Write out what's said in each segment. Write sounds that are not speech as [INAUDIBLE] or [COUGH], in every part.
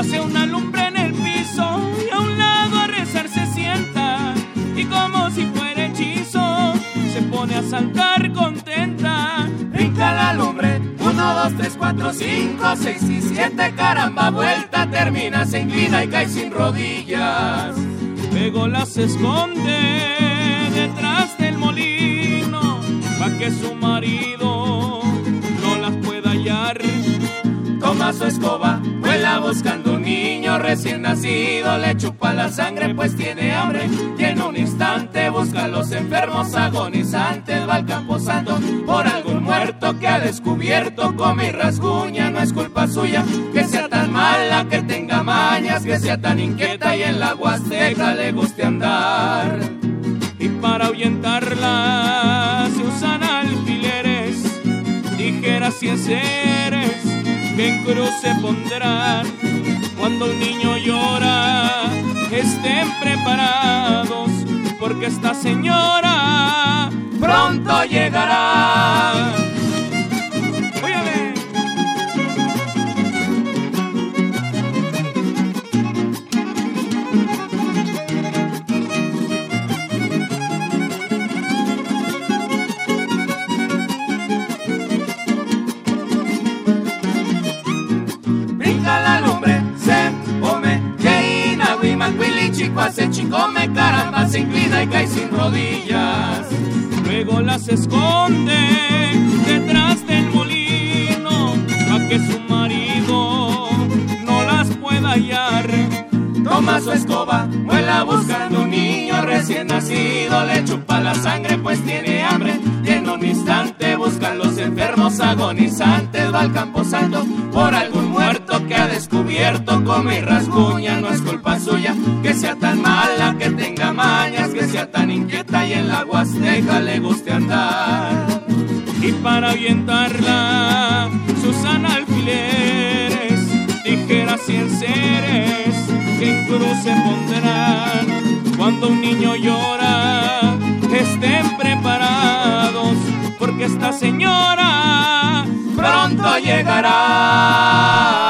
Hace una lumbre en el piso y a un lado a rezar se sienta, y como si fuera hechizo, se pone a saltar contenta. Brinca la lumbre, uno, dos, tres, cuatro, cinco, seis y siete, caramba, vuelta, termina, se inclina y cae sin rodillas. Luego las esconde detrás del molino, pa' que su marido Su escoba, vuela buscando un niño recién nacido, le chupa la sangre pues tiene hambre y en un instante busca a los enfermos agonizantes, va al campo santo por algún muerto que ha descubierto, come y rasguña, no es culpa suya que sea tan mala, que tenga mañas, que sea tan inquieta y en la huasteca le guste andar. Y para ahuyentarla se usan alfileres, tijeras y en cruz se pondrán. Cuando un niño llora, estén preparados, porque esta señora pronto llegará. Se chingome, caramba, se inclina y cae sin rodillas. Luego las esconde detrás del molino, a que su marido no las pueda hallar. Toma su escoba, vuela buscando un niño recién nacido, le chupa la sangre pues tiene hambre y en un instante buscan los enfermos agonizantes, va al campo santo por algún muerto que ha descubierto, come y rasguña, no es culpa suya que sea tan mala, que tenga mañas, que sea tan inquieta y en la huasteca le guste andar. Y para avientarla, Susana alfileres, tijeras y enseres, que en cruz se pondrán. Cuando un niño llora, estén preparados, porque esta señora pronto llegará.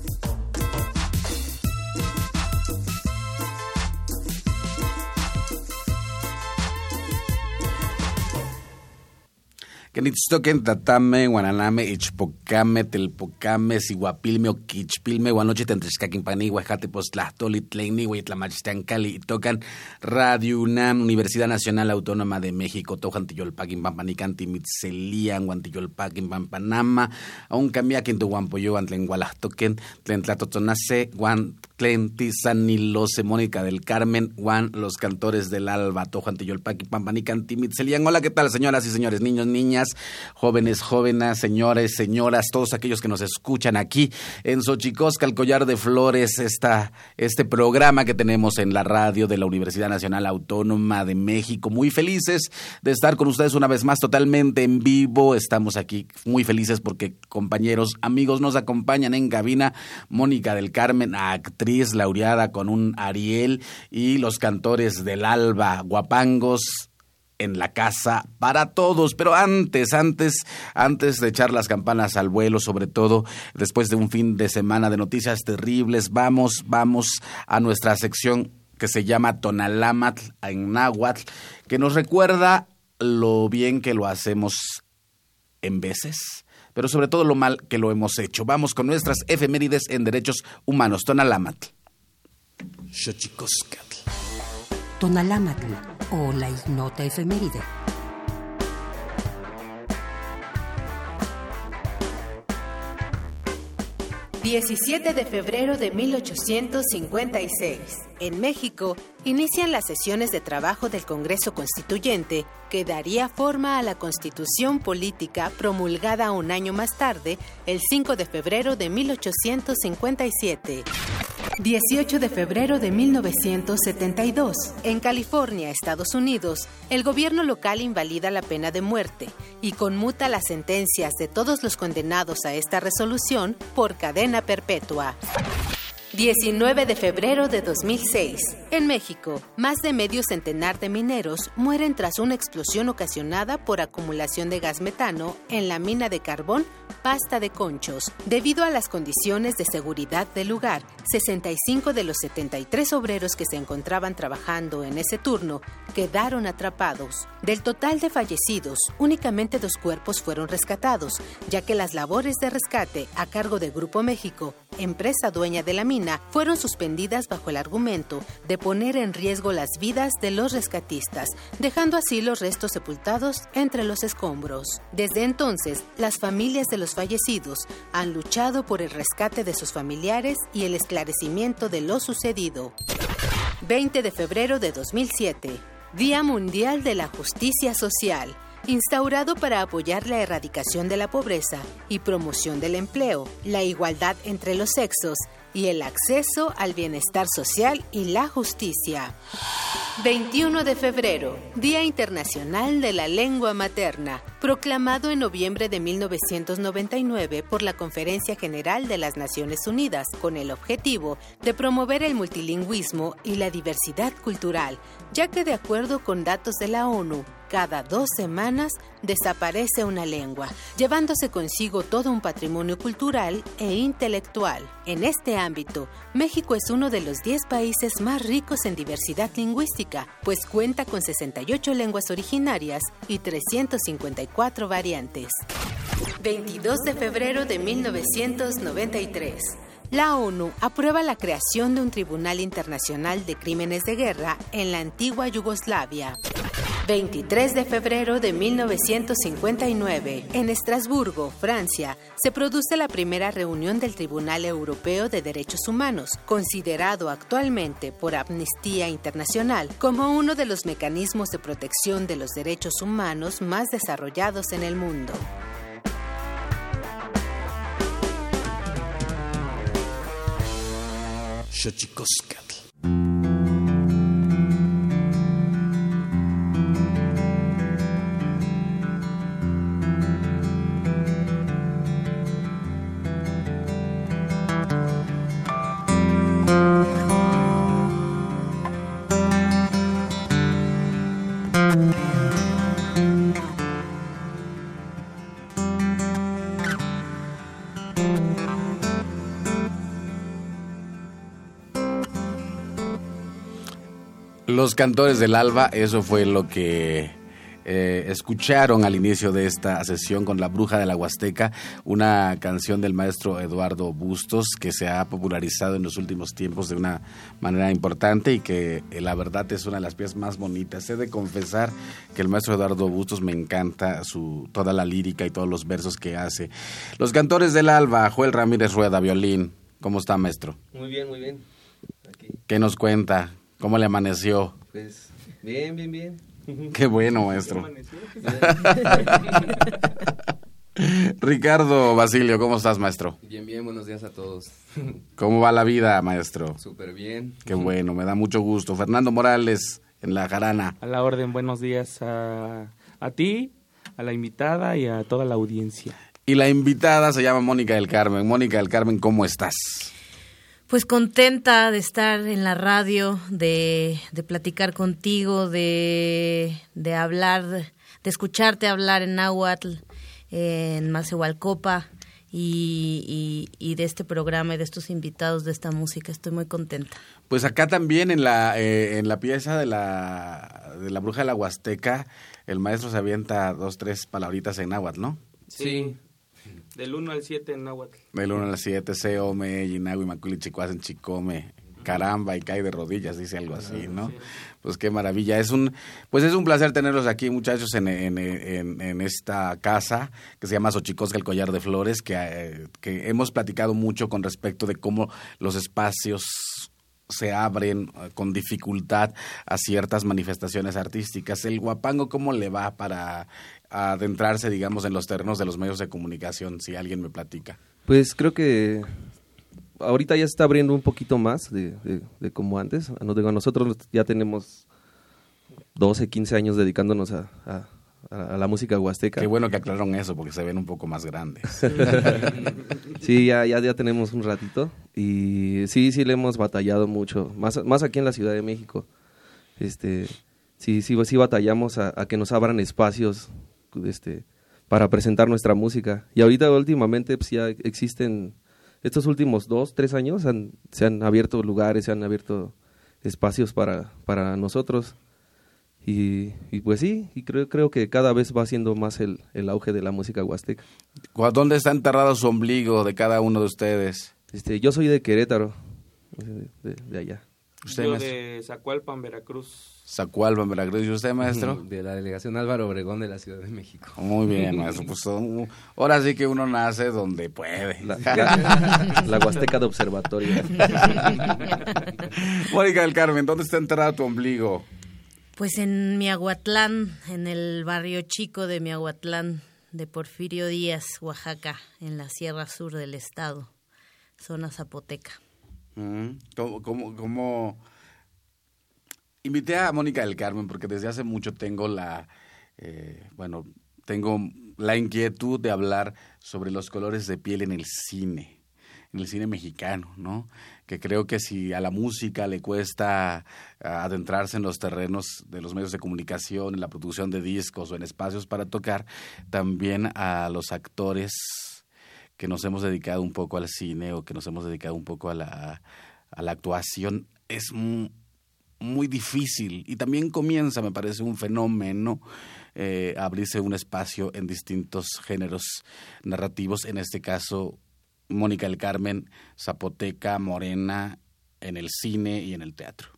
Kenitstoken, Tatame, Guananame, Ichpocame, Telpocame, Siguapilme, Oquichpilme, Guanoche, Tentrescaquimpani, Huajate, Postlastoli, Tleini, Huitlamachtancali, Tocan, Radio UNAM, Universidad Nacional Autónoma de México, Tojantillolpaquin, Pampanicanti, Mitzelian, Guantillolpaquin, Pampanama, Aun Camiaquin, Tuguampoyo, Antlengualastoquen, Tlentlatotonase, Tlentisaniloce, Mónica del Carmen, Juan, los cantores del Alba, Tojantillolpaquin, Pampanicanti, Mitzelian. Hola, ¿qué tal, señoras y señores, niños, niñas? jóvenes, jóvenes, señores, señoras, todos aquellos que nos escuchan aquí en Xochicosca, el collar de flores, esta, este programa que tenemos en la radio de la Universidad Nacional Autónoma de México. Muy felices de estar con ustedes una vez más totalmente en vivo. Estamos aquí muy felices porque compañeros, amigos nos acompañan en cabina. Mónica del Carmen, actriz laureada con un Ariel y los cantores del Alba, guapangos, en la casa para todos. Pero antes, antes, antes de echar las campanas al vuelo, sobre todo después de un fin de semana de noticias terribles, vamos, vamos a nuestra sección que se llama Tonalamatl en náhuatl, que nos recuerda lo bien que lo hacemos en veces, pero sobre todo lo mal que lo hemos hecho. Vamos con nuestras efemérides en derechos humanos. Tonalamatl. Tonalamatl o la ignota efeméride. 17 de febrero de 1856. En México, inician las sesiones de trabajo del Congreso Constituyente que daría forma a la Constitución Política promulgada un año más tarde, el 5 de febrero de 1857. 18 de febrero de 1972. En California, Estados Unidos, el gobierno local invalida la pena de muerte y conmuta las sentencias de todos los condenados a esta resolución por cadena perpetua. 19 de febrero de 2006. En México, más de medio centenar de mineros mueren tras una explosión ocasionada por acumulación de gas metano en la mina de carbón Pasta de Conchos. Debido a las condiciones de seguridad del lugar, 65 de los 73 obreros que se encontraban trabajando en ese turno quedaron atrapados. Del total de fallecidos, únicamente dos cuerpos fueron rescatados, ya que las labores de rescate a cargo de Grupo México, empresa dueña de la mina, fueron suspendidas bajo el argumento de poner en riesgo las vidas de los rescatistas, dejando así los restos sepultados entre los escombros. Desde entonces, las familias de los fallecidos han luchado por el rescate de sus familiares y el esclarecimiento de lo sucedido. 20 de febrero de 2007, Día Mundial de la Justicia Social instaurado para apoyar la erradicación de la pobreza y promoción del empleo, la igualdad entre los sexos y el acceso al bienestar social y la justicia. 21 de febrero, Día Internacional de la Lengua Materna, proclamado en noviembre de 1999 por la Conferencia General de las Naciones Unidas, con el objetivo de promover el multilingüismo y la diversidad cultural, ya que de acuerdo con datos de la ONU, cada dos semanas desaparece una lengua, llevándose consigo todo un patrimonio cultural e intelectual. En este ámbito, México es uno de los 10 países más ricos en diversidad lingüística, pues cuenta con 68 lenguas originarias y 354 variantes. 22 de febrero de 1993. La ONU aprueba la creación de un Tribunal Internacional de Crímenes de Guerra en la antigua Yugoslavia. 23 de febrero de 1959, en Estrasburgo, Francia, se produce la primera reunión del Tribunal Europeo de Derechos Humanos, considerado actualmente por Amnistía Internacional como uno de los mecanismos de protección de los derechos humanos más desarrollados en el mundo. Xochicoscatl. Los cantores del alba, eso fue lo que eh, escucharon al inicio de esta sesión con La Bruja de la Huasteca, una canción del maestro Eduardo Bustos que se ha popularizado en los últimos tiempos de una manera importante y que eh, la verdad es una de las piezas más bonitas. He de confesar que el maestro Eduardo Bustos me encanta su toda la lírica y todos los versos que hace. Los cantores del alba, Joel Ramírez Rueda, violín. ¿Cómo está, maestro? Muy bien, muy bien. ¿Qué nos cuenta? ¿Cómo le amaneció? Pues bien, bien, bien. [LAUGHS] Qué bueno, maestro. [LAUGHS] Ricardo Basilio, ¿cómo estás, maestro? Bien, bien, buenos días a todos. ¿Cómo va la vida, maestro? Súper bien. Qué bueno, me da mucho gusto. Fernando Morales, en la jarana. A la orden, buenos días a, a ti, a la invitada y a toda la audiencia. Y la invitada se llama Mónica del Carmen. Mónica del Carmen, ¿cómo estás? Pues contenta de estar en la radio, de, de platicar contigo, de, de hablar, de escucharte hablar en náhuatl, en Macehualcopa y, y, de este programa y de estos invitados de esta música. Estoy muy contenta. Pues acá también en la, eh, en la pieza de la, de la bruja de la Huasteca, el maestro se avienta dos, tres palabritas en náhuatl, ¿no? Sí. Del 1 al 7 en náhuatl. Del 1 al 7, Seome, Yinagui, Maculi, Chicuazen, Chicome, caramba y cae de rodillas, dice algo así, ¿no? Pues qué maravilla. Es un, pues es un placer tenerlos aquí, muchachos, en, en, en, esta casa que se llama Xochicosca, el Collar de Flores, que, eh, que hemos platicado mucho con respecto de cómo los espacios se abren eh, con dificultad a ciertas manifestaciones artísticas. El guapango, ¿cómo le va para adentrarse, digamos, en los terrenos de los medios de comunicación, si alguien me platica? Pues creo que ahorita ya se está abriendo un poquito más de, como antes. nosotros ya tenemos 12, 15 años dedicándonos a, la música huasteca. Qué bueno que aclararon eso, porque se ven un poco más grandes. [LAUGHS] sí, ya, ya, ya tenemos un ratito. Y sí, sí le hemos batallado mucho, más, más aquí en la Ciudad de México. Este, sí, sí, sí batallamos a, a que nos abran espacios este, para presentar nuestra música. Y ahorita últimamente pues, ya existen estos últimos dos, tres años se han abierto lugares, se han abierto espacios para, para nosotros. Y, pues sí, y creo, creo que cada vez va siendo más el, el auge de la música huasteca. ¿Dónde está enterrado su ombligo de cada uno de ustedes? Este, yo soy de Querétaro, de, allá. ¿Usted, yo de Zacualpan, Veracruz. Zacualpan, Veracruz. ¿Y usted, maestro? De la delegación Álvaro Obregón de la Ciudad de México. Muy bien, maestro. Pues [LAUGHS] ahora sí que uno nace donde puede. La, Huasteca de Observatorio. [LAUGHS] Mónica del Carmen, ¿dónde está enterrado tu ombligo? Pues en Miahuatlán, en el barrio chico de Miahuatlán, de Porfirio Díaz, Oaxaca, en la Sierra Sur del estado, zona zapoteca. Mm, ¿Cómo, cómo, cómo Invité a Mónica del Carmen porque desde hace mucho tengo la, eh, bueno, tengo la inquietud de hablar sobre los colores de piel en el cine, en el cine mexicano, ¿no? Que creo que si a la música le cuesta adentrarse en los terrenos de los medios de comunicación, en la producción de discos o en espacios para tocar, también a los actores que nos hemos dedicado un poco al cine o que nos hemos dedicado un poco a la, a la actuación, es muy difícil. Y también comienza, me parece, un fenómeno eh, abrirse un espacio en distintos géneros narrativos, en este caso Mónica del Carmen, Zapoteca, Morena, en el cine y en el teatro.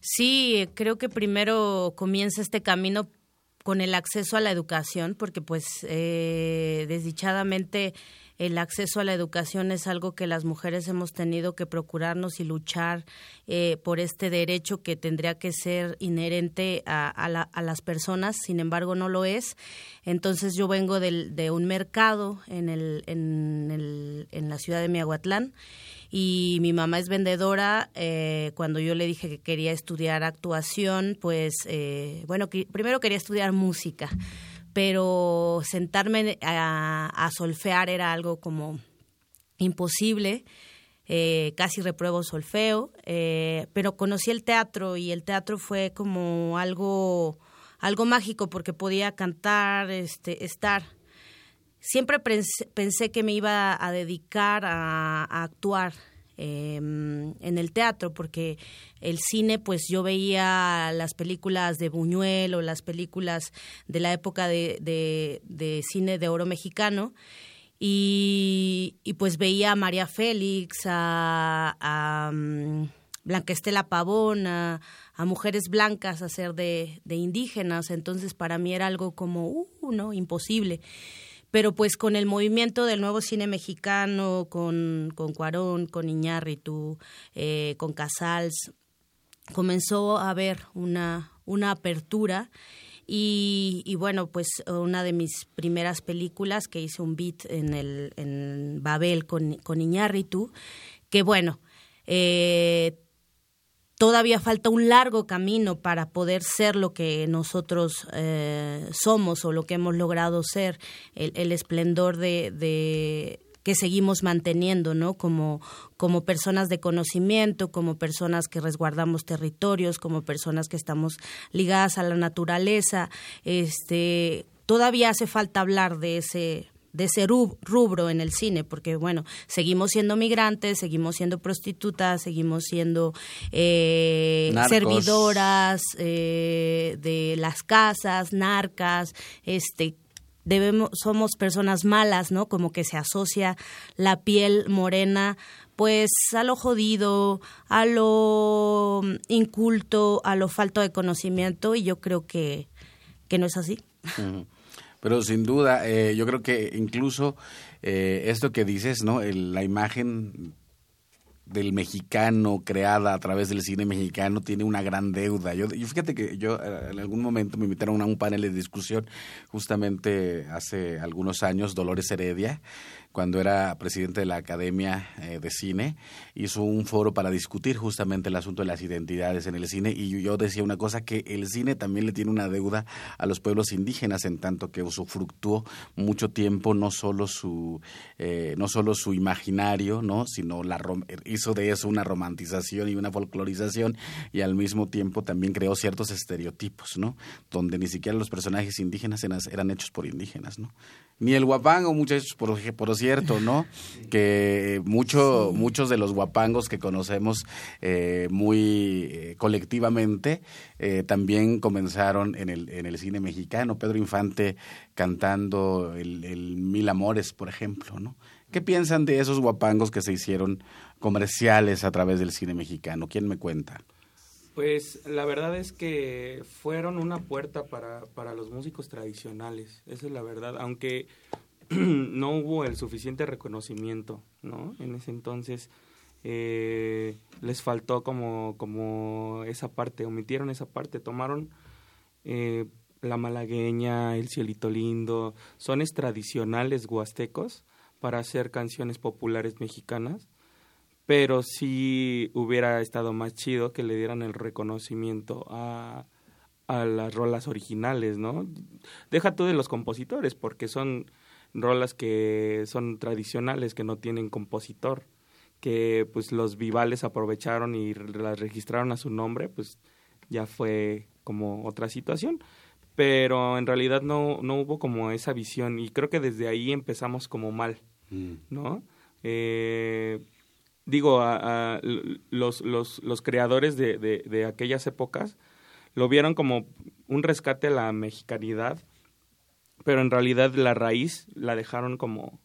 Sí, creo que primero comienza este camino con el acceso a la educación, porque pues eh, desdichadamente el acceso a la educación es algo que las mujeres hemos tenido que procurarnos y luchar eh, por este derecho que tendría que ser inherente a, las personas, sin embargo no lo es. Entonces yo vengo de un mercado en, el, en, el, en la ciudad de Miahuatlán y mi mamá es vendedora. Eh, cuando yo le dije que quería estudiar actuación, pues, eh, bueno, primero quería estudiar música pero sentarme a, solfear era algo como imposible. Eh, casi repruebo solfeo, eh, pero conocí el teatro y el teatro fue como algo, algo mágico porque podía cantar, este, estar. Siempre pensé, que me iba a dedicar a actuar Em, en el teatro, porque el cine, pues yo veía las películas de Buñuel o las películas de la época de, de, cine de oro mexicano. Y, pues veía a María Félix, a, a um, Blanca Estela Pavón, a, mujeres blancas hacer de, de indígenas, entonces para mí era algo como, uh, no, imposible pero pues con el movimiento del nuevo cine mexicano, con, con Cuarón, con Iñárritu, eh, con Casals, comenzó a haber una, una apertura y, bueno, pues una de mis primeras películas que hice un beat en, el, en Babel con, con que bueno, eh, todavía falta un largo camino para poder ser lo que nosotros eh, somos o lo que hemos logrado ser, el, esplendor de, que seguimos manteniendo, ¿no? Como, como personas de conocimiento, como personas que resguardamos territorios, como personas que estamos ligadas a la naturaleza, este, todavía hace falta hablar de ese de ese rubro en el cine, porque bueno, seguimos siendo migrantes, seguimos siendo prostitutas, seguimos siendo eh, servidoras eh, de las casas, narcas, este debemos somos personas malas, ¿no? Como que se asocia la piel morena pues a lo jodido, a lo inculto, a lo falto de conocimiento y yo creo que, que no es así. Pero sin duda, eh, yo creo que incluso eh, esto que dices, ¿no? la imagen del mexicano creada a través del cine mexicano tiene una gran deuda. Yo, fíjate que yo eh, en algún momento me invitaron a un panel de discusión justamente hace algunos años, Dolores Heredia, cuando era presidente de la Academia eh, de Cine, hizo un foro para discutir justamente el asunto de las identidades en el cine y yo decía una cosa que el cine también le tiene una deuda a los pueblos indígenas en tanto que usufructuó mucho tiempo no solo su eh, no solo su imaginario, ¿no? sino la hizo de eso una romantización y una folclorización y al mismo tiempo también creó ciertos estereotipos, ¿no? Donde ni siquiera los personajes indígenas eran, hechos por indígenas, ¿no? ni el guapango, muchachos, por, por cierto, ¿no? Que mucho, muchos de los guapangos que conocemos eh, muy eh, colectivamente eh, también comenzaron en el, en el cine mexicano. Pedro Infante cantando el, el Mil Amores, por ejemplo, ¿no? ¿Qué piensan de esos guapangos que se hicieron comerciales a través del cine mexicano? ¿Quién me cuenta? Pues la verdad es que fueron una puerta para, para los músicos tradicionales, esa es la verdad, aunque [CLEARS THROAT] no hubo el suficiente reconocimiento, ¿no? En ese entonces eh, les faltó como, como esa parte, omitieron esa parte, tomaron eh, la malagueña, el cielito lindo, sones tradicionales huastecos para hacer canciones populares mexicanas pero sí hubiera estado más chido que le dieran el reconocimiento a, a las rolas originales, ¿no? Deja tú de los compositores, porque son rolas que son tradicionales, que no tienen compositor, que pues los vivales aprovecharon y las registraron a su nombre, pues ya fue como otra situación. Pero en realidad no, no hubo como esa visión y creo que desde ahí empezamos como mal, mm. ¿no? Eh, digo, a, los, los, los, creadores de, de, aquellas épocas lo vieron como un rescate a la mexicanidad, pero en realidad la raíz la dejaron como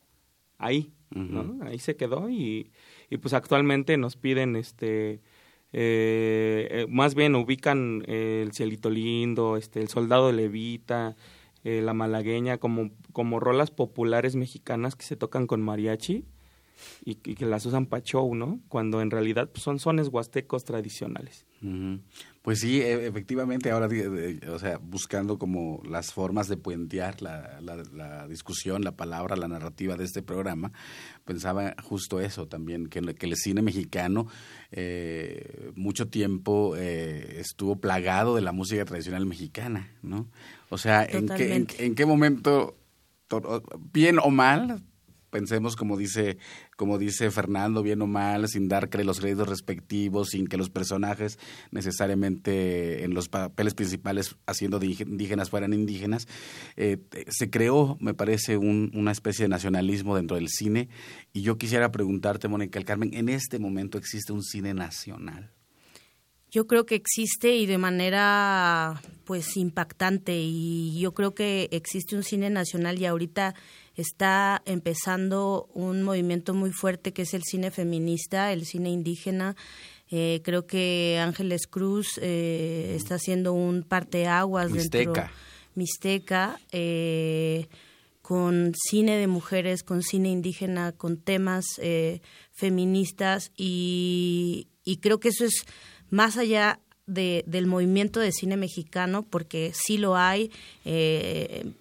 ahí, ¿no? Ahí se quedó y, y pues actualmente nos piden este... Eh, eh, más bien ubican el cielito lindo, este, el soldado levita, eh, la malagueña como, como rolas populares mexicanas que se tocan con mariachi y, que las usan para show, ¿no? Cuando en realidad pues, son sones huastecos tradicionales. Pues sí, e, efectivamente, ahora, o sea, buscando como las formas de puentear la, la, discusión, la palabra, la narrativa de este programa, pensaba justo eso también, que, que el cine mexicano eh, mucho tiempo eh, estuvo plagado de la música tradicional mexicana, ¿no? O sea, ¿en qué, en qué momento, bien o mal, pensemos como dice como dice Fernando bien o mal sin dar los créditos respectivos sin que los personajes necesariamente en los papeles principales haciendo de indígenas fueran indígenas eh, se creó me parece una especie de nacionalismo dentro del cine. Y yo quisiera preguntarte Mónica el Carmen en este momento existe un cine nacional yo creo que existe y de manera pues impactante. Y yo creo que existe un cine nacional y ahorita está empezando un movimiento muy fuerte que es el cine feminista, el cine indígena. Eh, creo que Ángeles Cruz eh, está haciendo un parteaguas Mixteca. dentro Mixteca. Eh, con cine de mujeres, con cine indígena, con temas eh, feministas y, y creo que eso es más allá de, del movimiento de cine mexicano, porque sí lo hay, eh,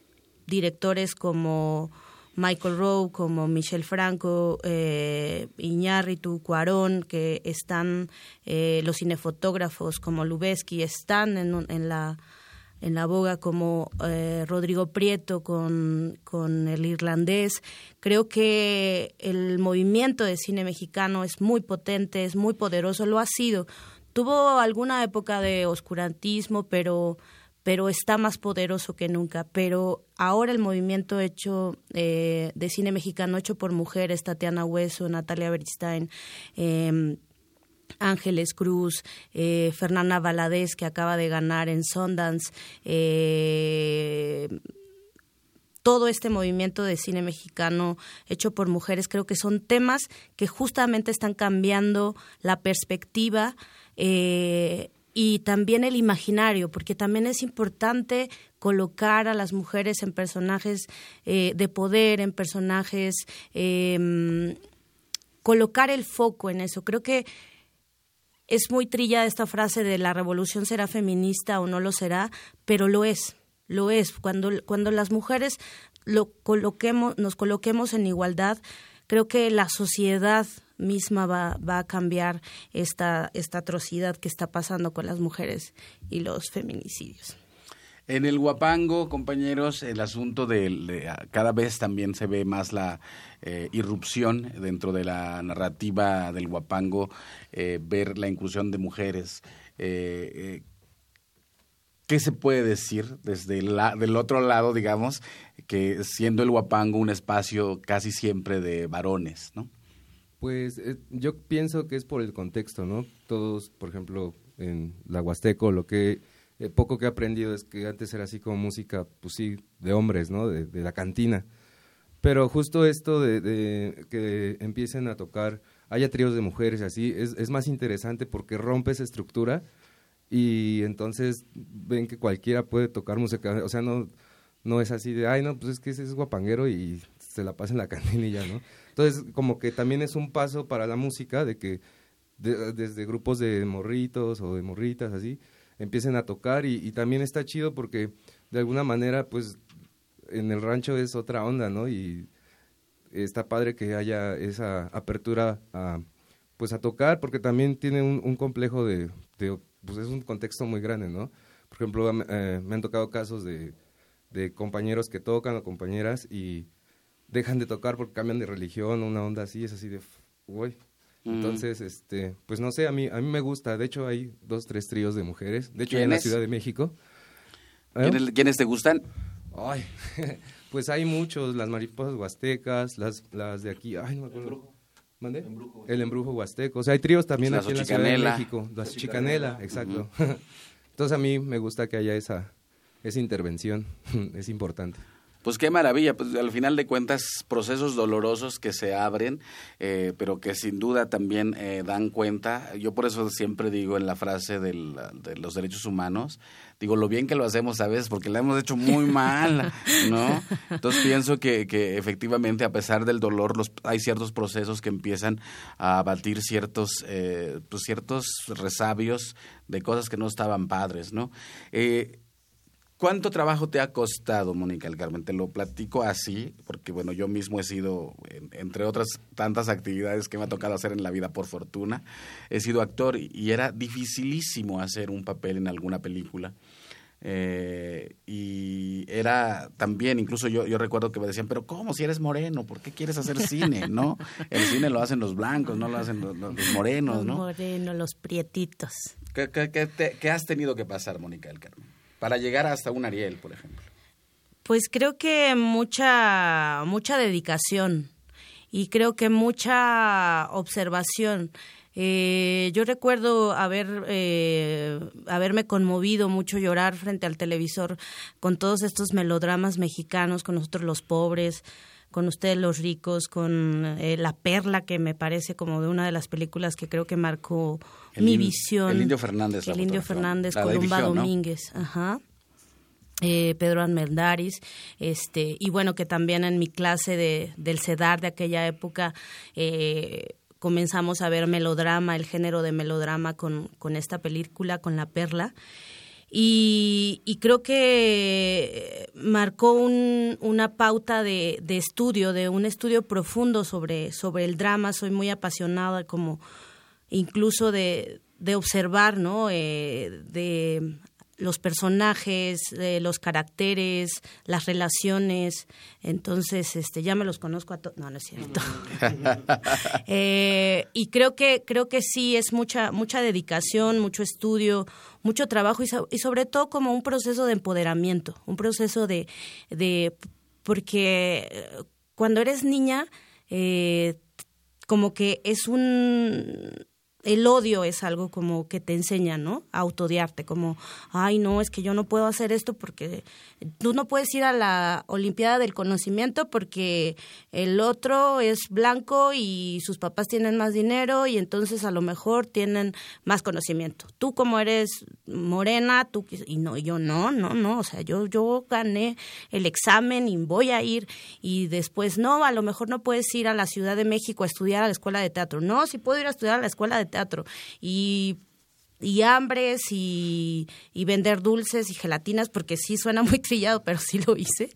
directores como Michael Rowe, como Michel Franco, eh, Iñárritu, Cuarón, que están, eh, los cinefotógrafos como Lubeski, están en, en la en la boga como eh, Rodrigo Prieto con, con el irlandés. Creo que el movimiento de cine mexicano es muy potente, es muy poderoso, lo ha sido tuvo alguna época de oscurantismo, pero pero está más poderoso que nunca. Pero ahora el movimiento hecho eh, de cine mexicano hecho por mujeres, Tatiana Hueso, Natalia Bernstein, eh, Ángeles Cruz, eh, Fernanda Valadez, que acaba de ganar en Sundance, eh, todo este movimiento de cine mexicano hecho por mujeres, creo que son temas que justamente están cambiando la perspectiva eh, y también el imaginario, porque también es importante colocar a las mujeres en personajes de poder, en personajes, em, colocar el foco en eso. Creo que es muy trilla esta frase de la revolución será feminista o no lo será, pero lo es, lo es. Cuando, cuando las mujeres lo coloquemos, nos coloquemos en igualdad, creo que la sociedad misma va, va a cambiar esta, esta atrocidad que está pasando con las mujeres y los feminicidios. En el Huapango, compañeros, el asunto de, cada vez también se ve más la eh, irrupción dentro de la narrativa del Huapango, eh, ver la inclusión de mujeres. Eh, ¿Qué se puede decir desde el del otro lado, digamos, que siendo el Huapango un espacio casi siempre de varones, ¿no? Pues yo pienso que es por el contexto, ¿no? Todos, por ejemplo, en la Huasteco, lo que eh, poco que he aprendido es que antes era así como música, pues sí, de hombres, ¿no? De, la cantina. Pero justo esto de, que empiecen a tocar, haya tríos de mujeres así, es, es más interesante porque rompe esa estructura y entonces ven que cualquiera puede tocar música, o sea, no, no es así de, ay, no, pues es que ese es guapanguero y se la pasa en la cantina y ya, ¿no? Entonces, como que también es un paso para la música de que desde grupos de morritos o de morritas así, empiecen a tocar y, también está chido porque de alguna manera pues en el rancho es otra onda, ¿no? Y está padre que haya esa apertura a pues a tocar porque también tiene un, complejo de, pues es un contexto muy grande, ¿no? Por ejemplo, eh, me han tocado casos de, de compañeros que tocan o compañeras y dejan de tocar porque cambian de religión, una onda así, es así de, uy, Mm. Entonces, este, pues no sé, a mí, a mí me gusta. De hecho, hay dos, tres tríos de mujeres. De hecho, en la Ciudad de México. ¿Eh? ¿Quiénes, te gustan? Ay, [LAUGHS] pues hay muchos, las mariposas huastecas, las, las de aquí, ay, no me acuerdo. ¿Mande? El embrujo huasteco. O sea, hay tríos también aquí en la Ciudad de México. Las chicanela, exacto. [LAUGHS] Entonces a mí me gusta que haya esa, esa intervención, [LAUGHS] es importante. Pues qué maravilla, pues al final de cuentas procesos dolorosos que se abren, eh, pero que sin duda también eh, dan cuenta. Yo por eso siempre digo en la frase de los derechos humanos, digo lo bien que lo hacemos a veces porque la hemos hecho muy mal, ¿no? Entonces pienso que, que efectivamente a pesar del dolor los, hay ciertos procesos que empiezan a abatir ciertos, eh, pues ciertos resabios de cosas que no estaban padres, ¿no? Eh, ¿Cuánto trabajo te ha costado, Mónica El Carmen? Te lo platico así, porque bueno, yo mismo he sido, entre otras tantas actividades que me ha tocado hacer en la vida por fortuna, he sido actor y era dificilísimo hacer un papel en alguna película. Eh, y era también, incluso yo, yo recuerdo que me decían, pero ¿cómo si eres moreno? ¿Por qué quieres hacer cine? ¿No? El cine lo hacen los blancos, no lo hacen los, morenos, ¿no? Los morenos, los prietitos. ¿Qué, qué has tenido que pasar, Mónica del Carmen? Para llegar hasta un Ariel, por ejemplo? Pues creo que mucha, mucha dedicación y creo que mucha observación. Eh, yo recuerdo haber eh, haberme conmovido mucho llorar frente al televisor con todos estos melodramas mexicanos, con nosotros los pobres, con ustedes los ricos, con eh, La Perla, que me parece como de una de las películas que creo que marcó mi visión. El Indio Fernández. El Indio Fernández, Columba Domínguez, ajá. Eh, Pedro Almendaris, este, y bueno, que también en mi clase de, del CEDAR de aquella época eh, comenzamos a ver melodrama, el género de melodrama con, con esta película, con La Perla. Y, creo que marcó una pauta de, de, estudio, de un estudio profundo sobre, sobre el drama. Soy muy apasionada como incluso de, de observar, ¿no? Eh, de los personajes, los caracteres, las relaciones. Entonces, este, ya me los conozco a todos. No, no es cierto. [LAUGHS] Eh, y creo que creo que sí es mucha mucha dedicación, mucho estudio, mucho trabajo y, sobre todo como un proceso de empoderamiento, un proceso de de porque eh, cuando eres niña eh, como que es un el odio es algo como que te enseña, ¿no? A autodiarte, como, ay, no, es que yo no puedo hacer esto porque tú no puedes ir a la Olimpiada del Conocimiento porque el otro es blanco y sus papás tienen más dinero y entonces a lo mejor tienen más conocimiento. Tú como eres morena, tú y no, yo no, no, no, o sea, yo yo gané el examen y voy a ir y después no, a lo mejor no puedes ir a la Ciudad de México a estudiar a la escuela de teatro. No, sí puedo ir a estudiar a la escuela de teatro y y hambres y, vender dulces y gelatinas, porque sí suena muy trillado, pero sí lo hice.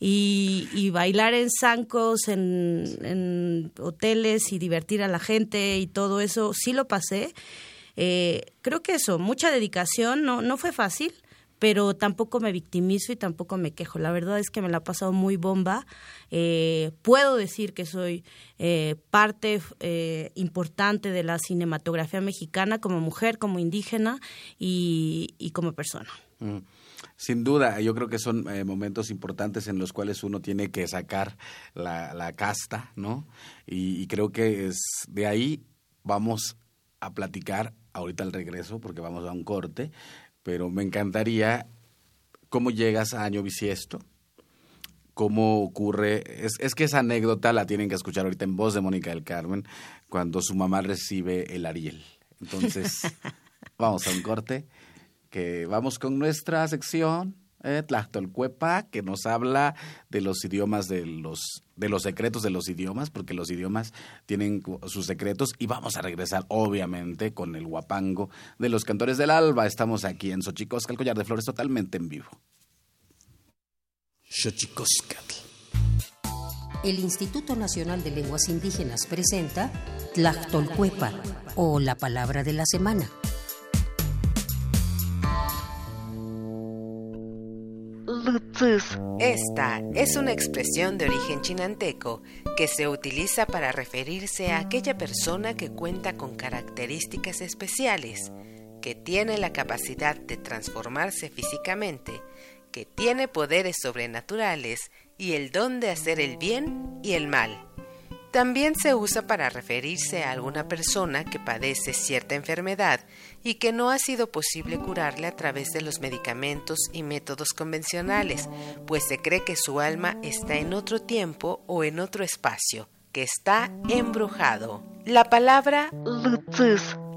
Y, bailar en zancos, en, hoteles y divertir a la gente y todo eso, sí lo pasé. Eh, creo que eso, mucha dedicación, no, no fue fácil, pero tampoco me victimizo y tampoco me quejo. La verdad es que me la ha pasado muy bomba. Eh, puedo decir que soy eh, parte eh, importante de la cinematografía mexicana como mujer, como indígena y, como persona. Mm. Sin duda, yo creo que son momentos importantes en los cuales uno tiene que sacar la, casta, ¿no? Y, y, creo que es de ahí vamos a platicar ahorita al regreso, porque vamos a un corte, pero me encantaría cómo llegas a año bisiesto, cómo ocurre, es, es, que esa anécdota la tienen que escuchar ahorita en voz de Mónica del Carmen, cuando su mamá recibe el Ariel. Entonces, [LAUGHS] vamos a un corte, que vamos con nuestra sección eh, Tlactolcuepa, que nos habla de los idiomas de los, de los secretos de los idiomas, porque los idiomas tienen sus secretos, y vamos a regresar, obviamente, con el guapango de los cantores del alba. Estamos aquí en Xochicosca, el collar de flores, totalmente en vivo. Xochicoscatl. El Instituto Nacional de Lenguas Indígenas presenta Tlactolcuepa, o la palabra de la semana. Esta es una expresión de origen chinanteco que se utiliza para referirse a aquella persona que cuenta con características especiales, que tiene la capacidad de transformarse físicamente, que tiene poderes sobrenaturales y el don de hacer el bien y el mal. También se usa para referirse a alguna persona que padece cierta enfermedad y que no ha sido posible curarle a través de los medicamentos y métodos convencionales, pues se cree que su alma está en otro tiempo o en otro espacio, que está embrujado. La palabra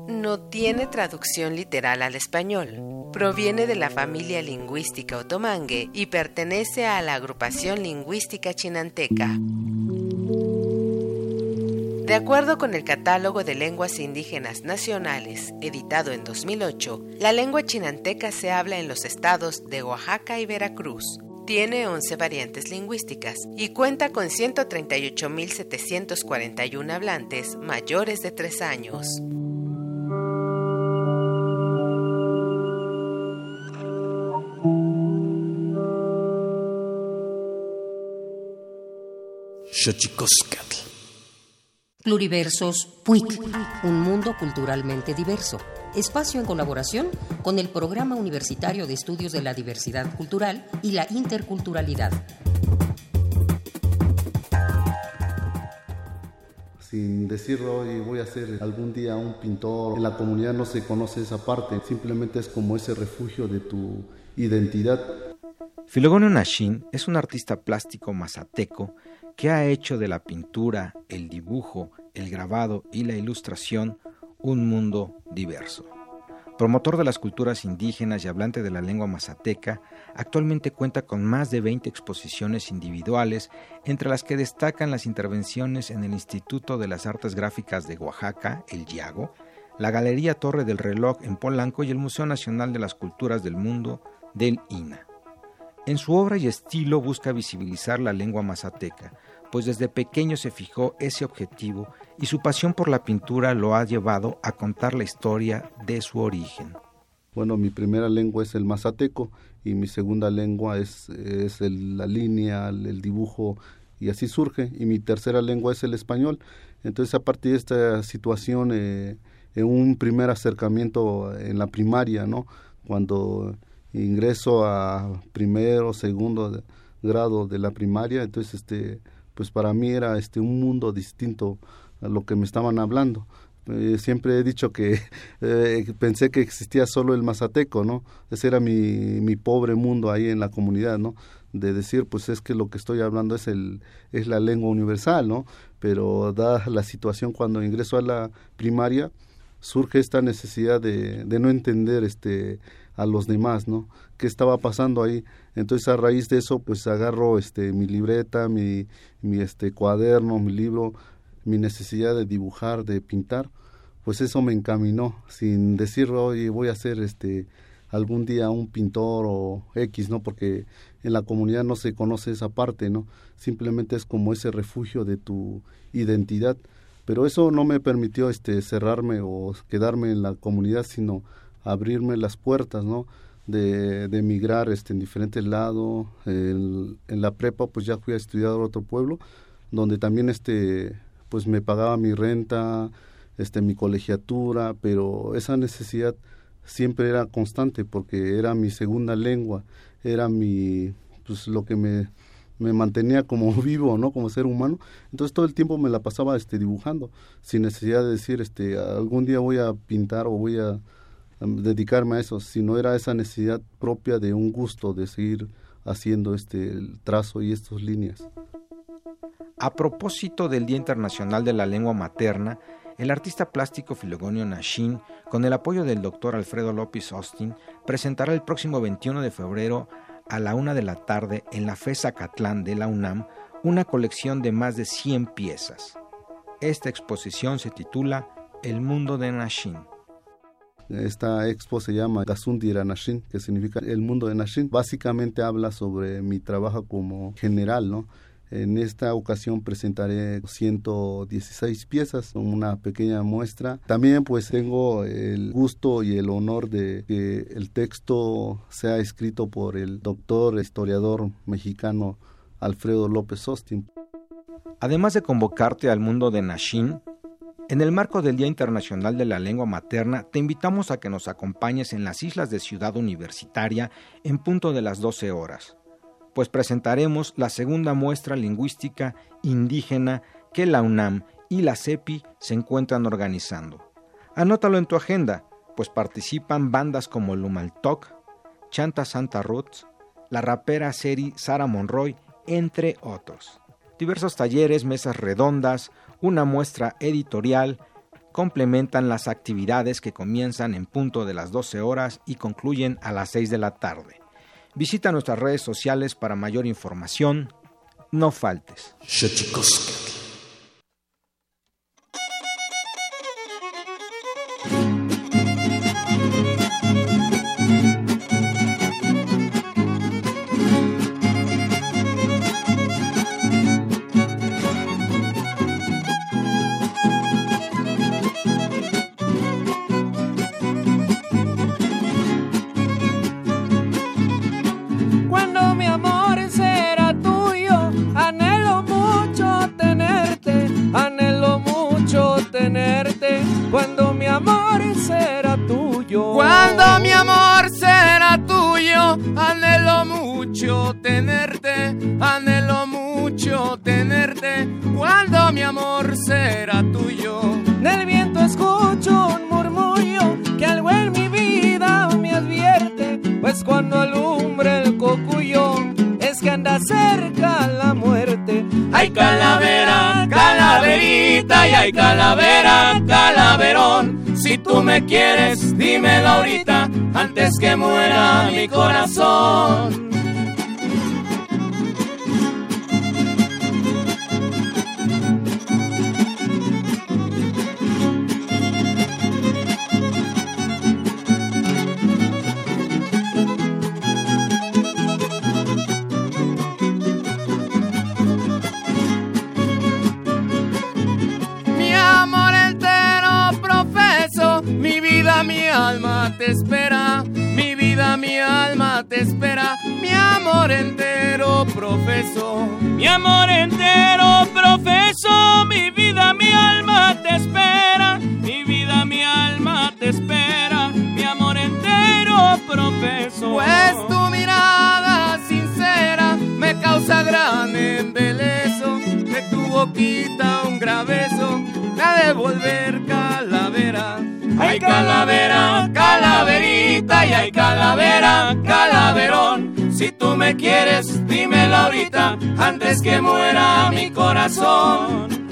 no tiene traducción literal al español. Proviene de la familia lingüística otomangue y pertenece a la agrupación lingüística chinanteca. De acuerdo con el Catálogo de Lenguas Indígenas Nacionales, editado en 2008, la lengua chinanteca se habla en los estados de Oaxaca y Veracruz. Tiene 11 variantes lingüísticas y cuenta con 138.741 hablantes mayores de 3 años. Pluriversos PUIC, un mundo culturalmente diverso. Espacio en colaboración con el Programa Universitario de Estudios de la Diversidad Cultural y la Interculturalidad. Sin decirlo hoy voy a ser algún día un pintor, en la comunidad no se conoce esa parte, simplemente es como ese refugio de tu identidad. Filogonio Nashin es un artista plástico mazateco que ha hecho de la pintura, el dibujo, el grabado y la ilustración un mundo diverso. Promotor de las culturas indígenas y hablante de la lengua mazateca, actualmente cuenta con más de 20 exposiciones individuales, entre las que destacan las intervenciones en el Instituto de las Artes Gráficas de Oaxaca, el YAGO, la Galería Torre del Reloj en Polanco y el Museo Nacional de las Culturas del Mundo del INA. En su obra y estilo busca visibilizar la lengua mazateca, pues desde pequeño se fijó ese objetivo y su pasión por la pintura lo ha llevado a contar la historia de su origen. Bueno, mi primera lengua es el mazateco y mi segunda lengua es, es la línea, el, dibujo y así surge. Y mi tercera lengua es el español. Entonces a partir de esta situación, eh, en un primer acercamiento en la primaria, ¿no? Cuando ingreso a primero, segundo grado de la primaria, entonces este, pues para mí era este un mundo distinto a lo que me estaban hablando. Eh, siempre he dicho que [LAUGHS] eh, pensé que existía solo el mazateco, ¿no? Ese era mi, mi pobre mundo ahí en la comunidad, ¿no? De decir, pues es que lo que estoy hablando es, el, es la lengua universal, ¿no? Pero dada la situación cuando ingreso a la primaria, surge esta necesidad de, de no entender este a los demás, ¿no? ¿Qué estaba pasando ahí? Entonces a raíz de eso, pues agarro este mi libreta, mi, mi este cuaderno, mi libro, mi necesidad de dibujar, de pintar, pues eso me encaminó, sin decir, oye, voy a ser este algún día un pintor o X, ¿no? Porque en la comunidad no se conoce esa parte, ¿no? Simplemente es como ese refugio de tu identidad. Pero eso no me permitió este cerrarme o quedarme en la comunidad, sino abrirme las puertas, ¿no? De, de emigrar este, en diferentes lados. En, la prepa, pues ya fui a estudiar a otro pueblo, donde también este pues me pagaba mi renta, este mi colegiatura, pero esa necesidad siempre era constante porque era mi segunda lengua, era mi pues lo que me, me mantenía como [LAUGHS] vivo, ¿no? Como ser humano. Entonces todo el tiempo me la pasaba este dibujando, sin necesidad de decir este algún día voy a pintar o voy a dedicarme a eso, sino era esa necesidad propia de un gusto de seguir haciendo este el trazo y estas líneas. A propósito del Día Internacional de la Lengua Materna, el artista plástico Filogonio Nashin, con el apoyo del doctor Alfredo López Austin, presentará el próximo 21 de febrero a la una de la tarde en la FESA Catlán de la UNAM una colección de más de 100 piezas. Esta exposición se titula El mundo de Nashin. Esta expo se llama Gasundira Nashin, que significa el mundo de Nashin. Básicamente habla sobre mi trabajo como general, ¿no? En esta ocasión presentaré 116 piezas, una pequeña muestra. También pues tengo el gusto y el honor de que el texto sea escrito por el doctor historiador mexicano Alfredo López Austin. Además de convocarte al mundo de Nashin, en el marco del Día Internacional de la Lengua Materna, te invitamos a que nos acompañes en las islas de Ciudad Universitaria en punto de las 12 horas pues presentaremos la segunda muestra lingüística indígena que la UNAM y la CEPI se encuentran organizando. Anótalo en tu agenda, pues participan bandas como Lumaltok, Chanta Santa Roots, la rapera Seri Sara Monroy, entre otros. Diversos talleres, mesas redondas, una muestra editorial, complementan las actividades que comienzan en punto de las 12 horas y concluyen a las 6 de la tarde. Visita nuestras redes sociales para mayor información. No faltes. Calavera, calaverón. Si tú me quieres, dímelo ahorita, antes que muera mi corazón. mi vida, mi alma te espera, mi amor entero, profeso. Mi amor entero, profeso, mi vida, mi alma te espera, mi vida, mi alma te espera, mi amor entero, profeso. Pues tu mirada sincera me causa gran embeleso, de tu boquita un graveso, la de volver calavera. ¡Ay, calavera! Calaverita y hay calavera, calaverón. Si tú me quieres, dímelo ahorita, antes que muera mi corazón.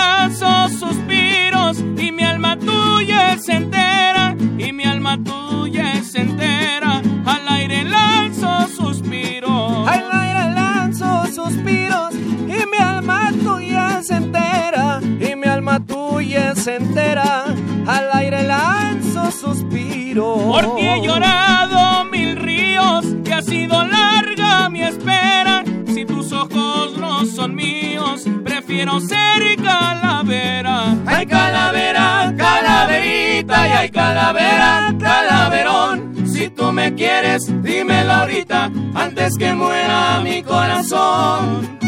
Al aire lanzo suspiros y mi alma tuya es entera, y mi alma tuya es entera. Al aire lanzo suspiros. Al aire lanzo suspiros y mi alma tuya se entera, y mi alma tuya se entera. Al aire lanzo suspiros. Por ti he llorado mil ríos, que ha sido larga mi espera. Si tus ojos no son míos, prefiero ser calavera. Hay calavera, calaverita y hay calavera, calaverón. Si tú me quieres, dímelo ahorita, antes que muera mi corazón.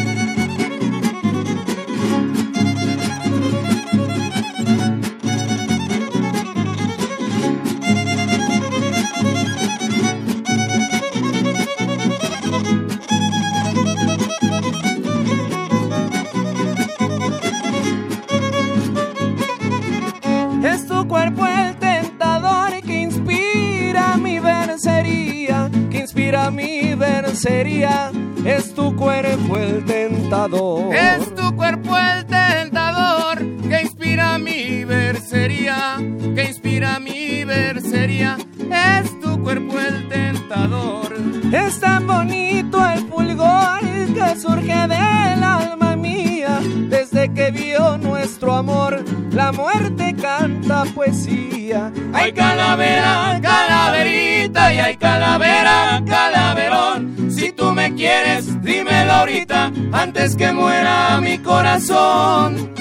Es tu cuerpo el tentador. Es tu cuerpo el tentador que inspira mi versería, que inspira mi versería. Es tu cuerpo el tentador. Es tan bonito el fulgor que surge del alma mía desde que vio nuestro amor. La muerte canta poesía. Hay calavera, calaverita y hay calavera, calaverón. Tú me quieres, dímelo ahorita, antes que muera mi corazón.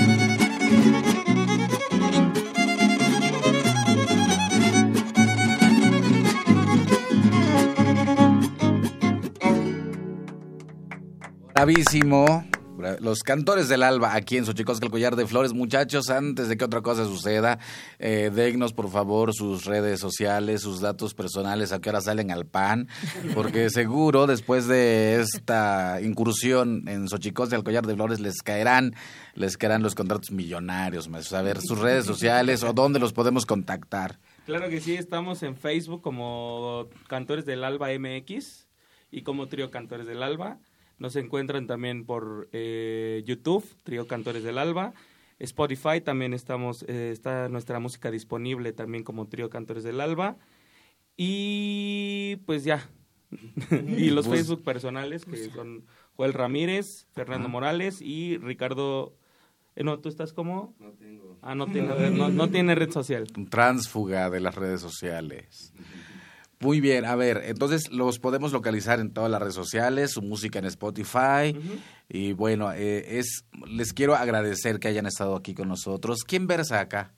Bravísimo. Los cantores del alba aquí en Xochicosca, el collar de flores. Muchachos, antes de que otra cosa suceda, eh, dennos por favor sus redes sociales, sus datos personales, a qué hora salen al pan, porque [LAUGHS] seguro después de esta incursión en Xochicosca, el collar de flores, les caerán, les caerán los contratos millonarios. maestros. A ver, sus redes sociales o dónde los podemos contactar. Claro que sí, estamos en Facebook como Cantores del Alba MX y como Trío Cantores del Alba. Nos encuentran también por eh, YouTube, Trío Cantores del Alba. Spotify también estamos, eh, está nuestra música disponible también como Trío Cantores del Alba. Y pues ya. [LAUGHS] y los Pues- Facebook personales que son Joel Ramírez, Fernando Morales y Ricardo. eh, no, tú estás como. No tengo. Ah, no tiene, [LAUGHS] no, no tiene red social. Un tránsfuga de las redes sociales. [LAUGHS] Muy bien, a ver, entonces los podemos localizar en todas las redes sociales, su música en Spotify. Y bueno, eh, es les quiero agradecer que hayan estado aquí con nosotros. ¿Quién versa acá?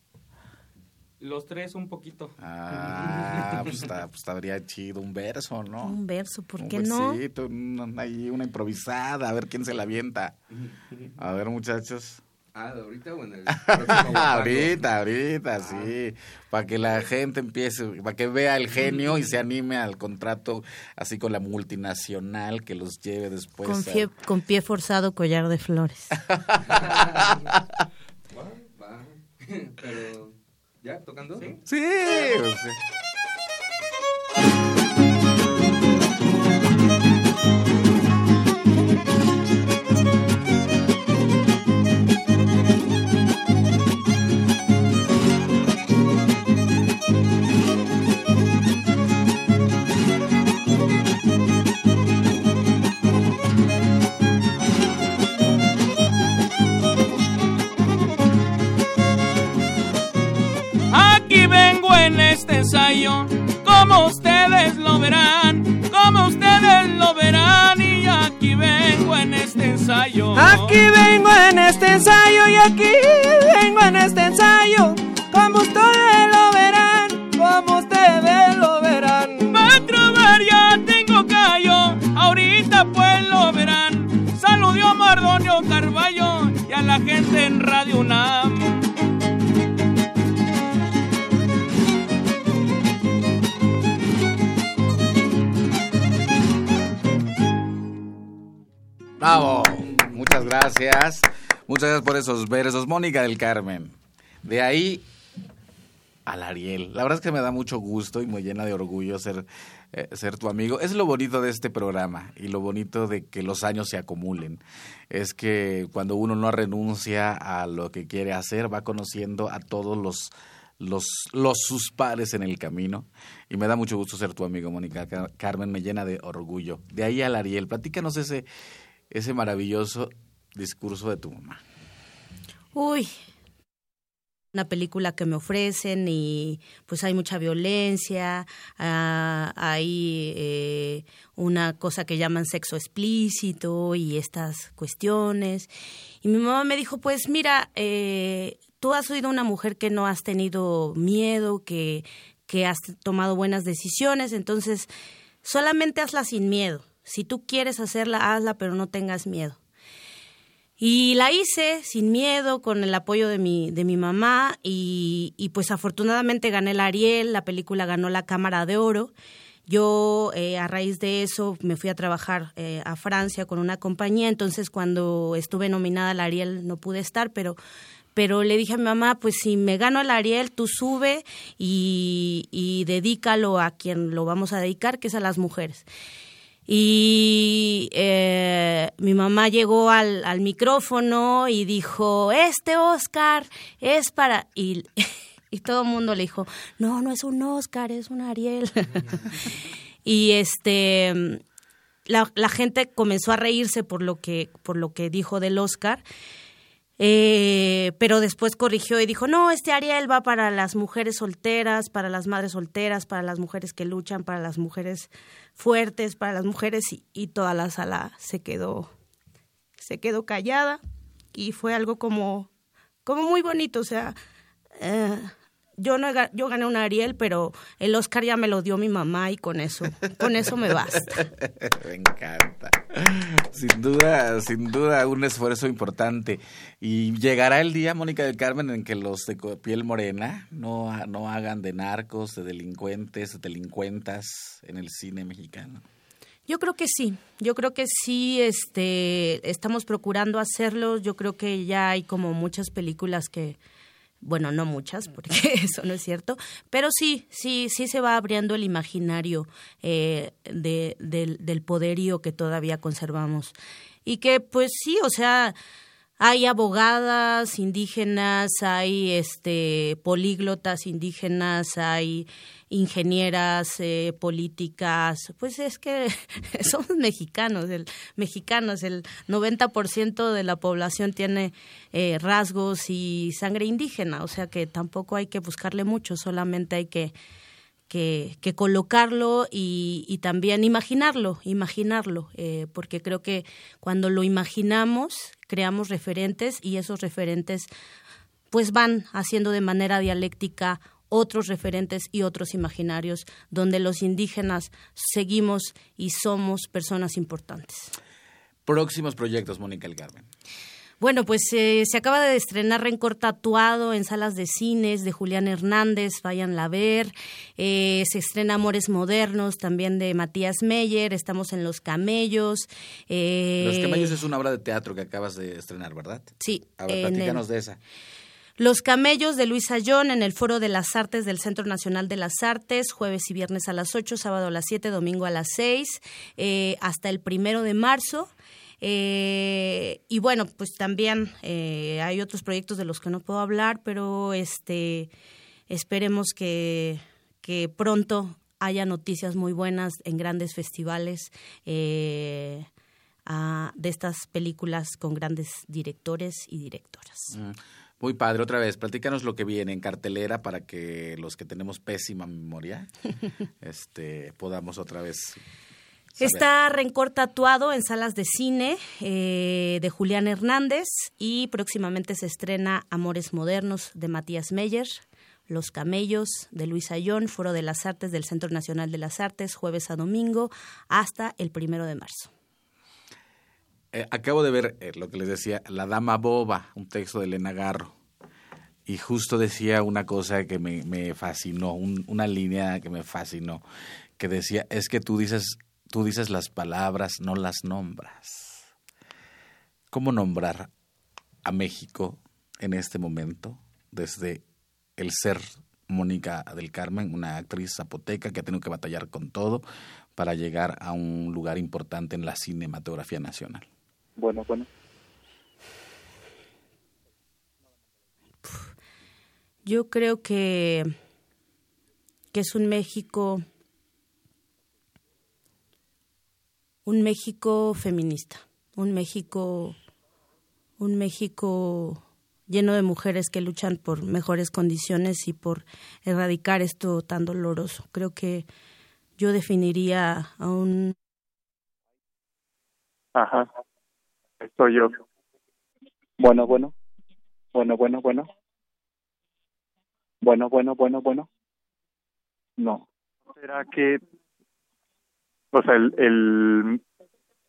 Los tres un poquito. Ah, pues, está, [LAUGHS] pues estaría chido un verso, ¿no? Un verso, ¿por Un qué no? versito, una, ahí una improvisada, a ver quién se la avienta. [LAUGHS] A ver, muchachos. Ah, ¿de ahorita o en el [LAUGHS] [LAUGHS] ahorita, ahorita, sí. Para que la gente empiece, para que vea el genio y se anime al contrato así con la multinacional que los lleve después. Con, a- fie- con pie forzado, collar de flores. [LAUGHS] Pero, ¿ya? ¿Tocando? Sí. Sí, o ensayo, como ustedes lo verán, como ustedes lo verán y aquí vengo en este ensayo. Aquí vengo en este ensayo y aquí vengo en este ensayo, como ustedes lo verán, como ustedes lo verán. A ya tengo callo, ahorita pues lo verán. Saludió a Mardonio Carballo y a la gente en Radio UNAM. Gracias. Muchas gracias por esos versos. Mónica del Carmen. De ahí al Ariel. La verdad es que me da mucho gusto y me llena de orgullo ser, eh, ser tu amigo. Es lo bonito de este programa y lo bonito de que los años se acumulen. Es que cuando uno no renuncia a lo que quiere hacer, va conociendo a todos los los, sus pares en el camino. Y me da mucho gusto ser tu amigo, Mónica Carmen, me llena de orgullo. De ahí al Ariel, platícanos ese, ese maravilloso discurso de tu mamá? Uy, una película que me ofrecen y pues hay mucha violencia, ah, hay eh, una cosa que llaman sexo explícito y estas cuestiones. Y mi mamá me dijo, pues mira, eh, tú has sido una mujer que no has tenido miedo, que, que has tomado buenas decisiones, entonces solamente hazla sin miedo si tú quieres hacerla, hazla, pero no tengas miedo. Y la hice sin miedo, con el apoyo de mi, de mi mamá, y, pues afortunadamente gané el Ariel, la película ganó la Cámara de Oro. Yo eh, a raíz de eso me fui a trabajar eh, a Francia con una compañía, entonces cuando estuve nominada al Ariel no pude estar, pero pero le dije a mi mamá, pues si me gano el Ariel, tú sube y, y dedícalo a quien lo vamos a dedicar, que es a las mujeres. Y eh, mi mamá llegó al, al, micrófono y dijo, este Oscar es para... Y, [LAUGHS] y todo el mundo le dijo, no, no es un Oscar, es un Ariel. [LAUGHS] y este... La, la, gente comenzó a reírse por lo que, por lo que dijo del Oscar. Eh, pero después corrigió y dijo, no, este Ariel va para las mujeres solteras, para las madres solteras, para las mujeres que luchan, para las mujeres fuertes para las mujeres y, toda la sala se quedó se quedó callada y fue algo como como muy bonito o sea eh, yo no yo gané un Ariel pero el Oscar ya me lo dio mi mamá y con eso con eso me basta. [LAUGHS] Me encanta. Sin duda sin duda un esfuerzo importante. Y llegará el día Mónica del Carmen en que los de piel morena no no hagan de narcos de delincuentes de delincuentas en el cine mexicano. Yo creo que sí, yo creo que sí, este, estamos procurando hacerlo. Yo creo que ya hay como muchas películas que, bueno, no muchas, porque [LAUGHS] eso no es cierto, pero sí, sí, sí se va abriendo el imaginario eh, de, del, del poderío que todavía conservamos. Y que, pues sí, o sea, hay abogadas indígenas, hay este políglotas indígenas, hay ingenieras eh, políticas, pues es que [LAUGHS] somos mexicanos, el mexicanos, el 90% de la población tiene eh, rasgos y sangre indígena, o sea que tampoco hay que buscarle mucho, solamente hay que que, colocarlo y, también imaginarlo, imaginarlo, eh, porque creo que cuando lo imaginamos, creamos referentes y esos referentes pues van haciendo de manera dialéctica otros referentes y otros imaginarios donde los indígenas seguimos y somos personas importantes. Próximos proyectos, Mónica El Carmen. Bueno, pues eh, se acaba de estrenar Rencor Tatuado en salas de cines de Julián Hernández, vayan a ver. Eh, se estrena Amores Modernos también de Matías Meyer, estamos en Los Camellos. Eh, Los Camellos es una obra de teatro que acabas de estrenar, ¿verdad? Sí. A ver, platícanos de esa. Los Camellos de Luis Ayón en el Foro de las Artes del Centro Nacional de las Artes, jueves y viernes a las 8, sábado a las 7, domingo a las 6, hasta el primero de marzo. Eh, y bueno, pues también eh, hay otros proyectos de los que no puedo hablar, pero este esperemos que, que pronto haya noticias muy buenas en grandes festivales eh, de estas películas con grandes directores y directoras. Mm. Muy padre, otra vez, platícanos lo que viene en cartelera para que los que tenemos pésima memoria [LAUGHS] este, podamos otra vez. Está Rencor Tatuado en salas de cine eh, de Julián Hernández y próximamente se estrena Amores Modernos de Matías Meyer, Los Camellos de Luis Ayón, Foro de las Artes del Centro Nacional de las Artes, jueves a domingo hasta el primero de marzo. Eh, acabo de ver eh, lo que les decía, La Dama Boba, un texto de Elena Garro. Y justo decía una cosa que me, fascinó, una línea que me fascinó, que decía, es que tú dices, tú dices las palabras, no las nombras. ¿Cómo nombrar a México en este momento desde el ser Mónica del Carmen, una actriz zapoteca que ha tenido que batallar con todo para llegar a un lugar importante en la cinematografía nacional? Bueno, bueno. Yo creo que, que es un México, un México feminista, un México, un México lleno de mujeres que luchan por mejores condiciones y por erradicar esto tan doloroso. Creo que yo definiría a un... Ajá. Estoy yo. Bueno, bueno. Bueno, bueno, bueno. Bueno, bueno, bueno, bueno. No. ¿Será que, o sea, el, el,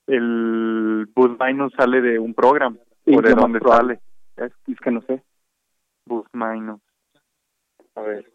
el Bus Minus sale de un programa? ¿O de dónde sale? Es, es, que no sé. Bus Minus. A ver.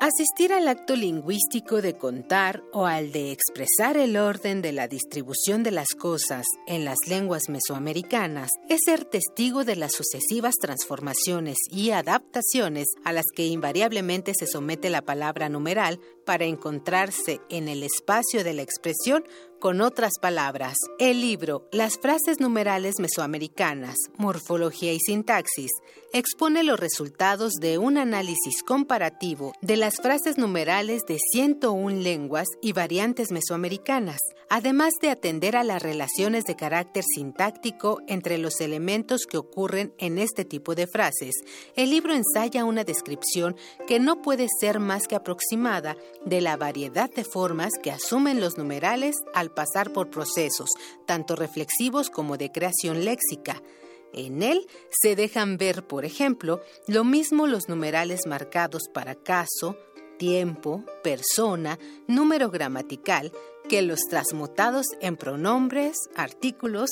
Asistir al acto lingüístico de contar o al de expresar el orden de la distribución de las cosas en las lenguas mesoamericanas es ser testigo de las sucesivas transformaciones y adaptaciones a las que invariablemente se somete la palabra numeral para encontrarse en el espacio de la expresión con otras palabras. El libro Las frases numerales mesoamericanas, morfología y sintaxis expone los resultados de un análisis comparativo de las frases numerales de 101 lenguas y variantes mesoamericanas, además de atender a las relaciones de carácter sintáctico entre los elementos que ocurren en este tipo de frases. El libro ensaya una descripción que no puede ser más que aproximada de la variedad de formas que asumen los numerales al pasar por procesos, tanto reflexivos como de creación léxica. En él se dejan ver, por ejemplo, lo mismo los numerales marcados para caso, tiempo, persona, número gramatical, que los transmutados en pronombres, artículos,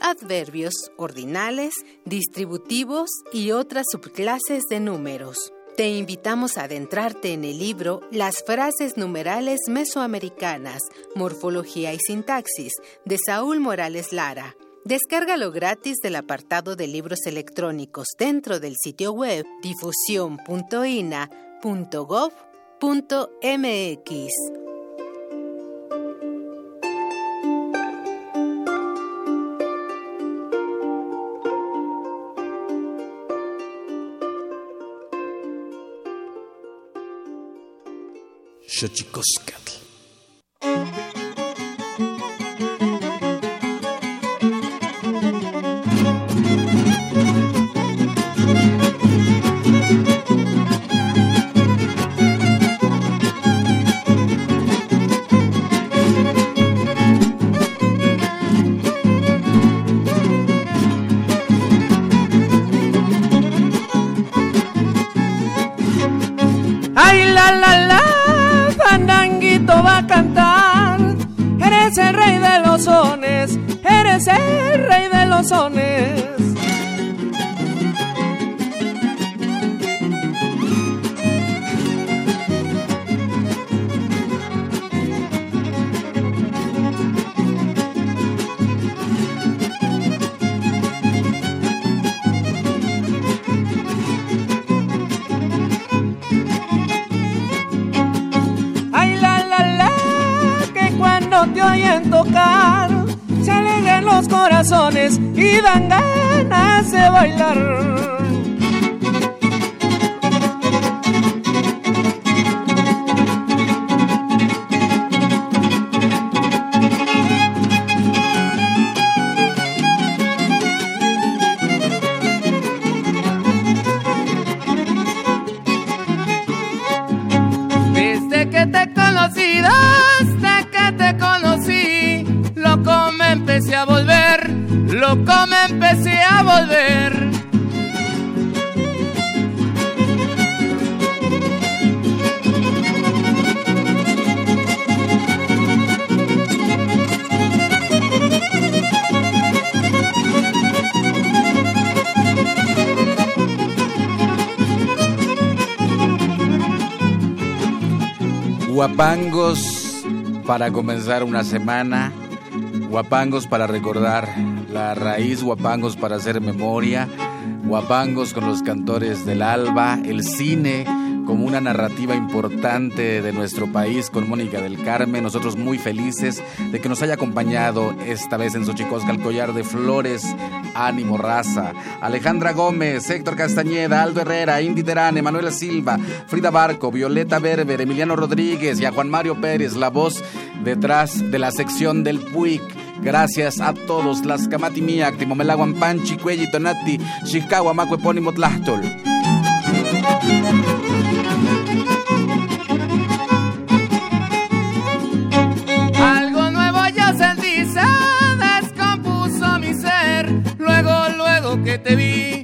adverbios, ordinales, distributivos y otras subclases de números. Te invitamos a adentrarte en el libro Las frases numerales mesoamericanas, morfología y sintaxis de Saúl Morales Lara. Descárgalo gratis del apartado de libros electrónicos dentro del sitio web difusión.ina.gov.mx. Xochicoscatl. Bailar. Guapangos para comenzar una semana, guapangos para recordar la raíz, guapangos para hacer memoria, guapangos con los cantores del alba, el cine como una narrativa importante de nuestro país con Mónica del Carmen. Nosotros muy felices de que nos haya acompañado esta vez en Xochicosca el collar de flores, ánimo, raza. Alejandra Gómez, Héctor Castañeda, Aldo Herrera, Indy Terán, Manuela Silva, Frida Barco, Violeta Berber, Emiliano Rodríguez y a Juan Mario Pérez, la voz detrás de la sección del PUIC. Gracias a todos, las Camatimiac, Timomelaguan Panchi, Cuelli, Tonati, Chicago, Macue, Pónimo, Tlachtol. Te vi,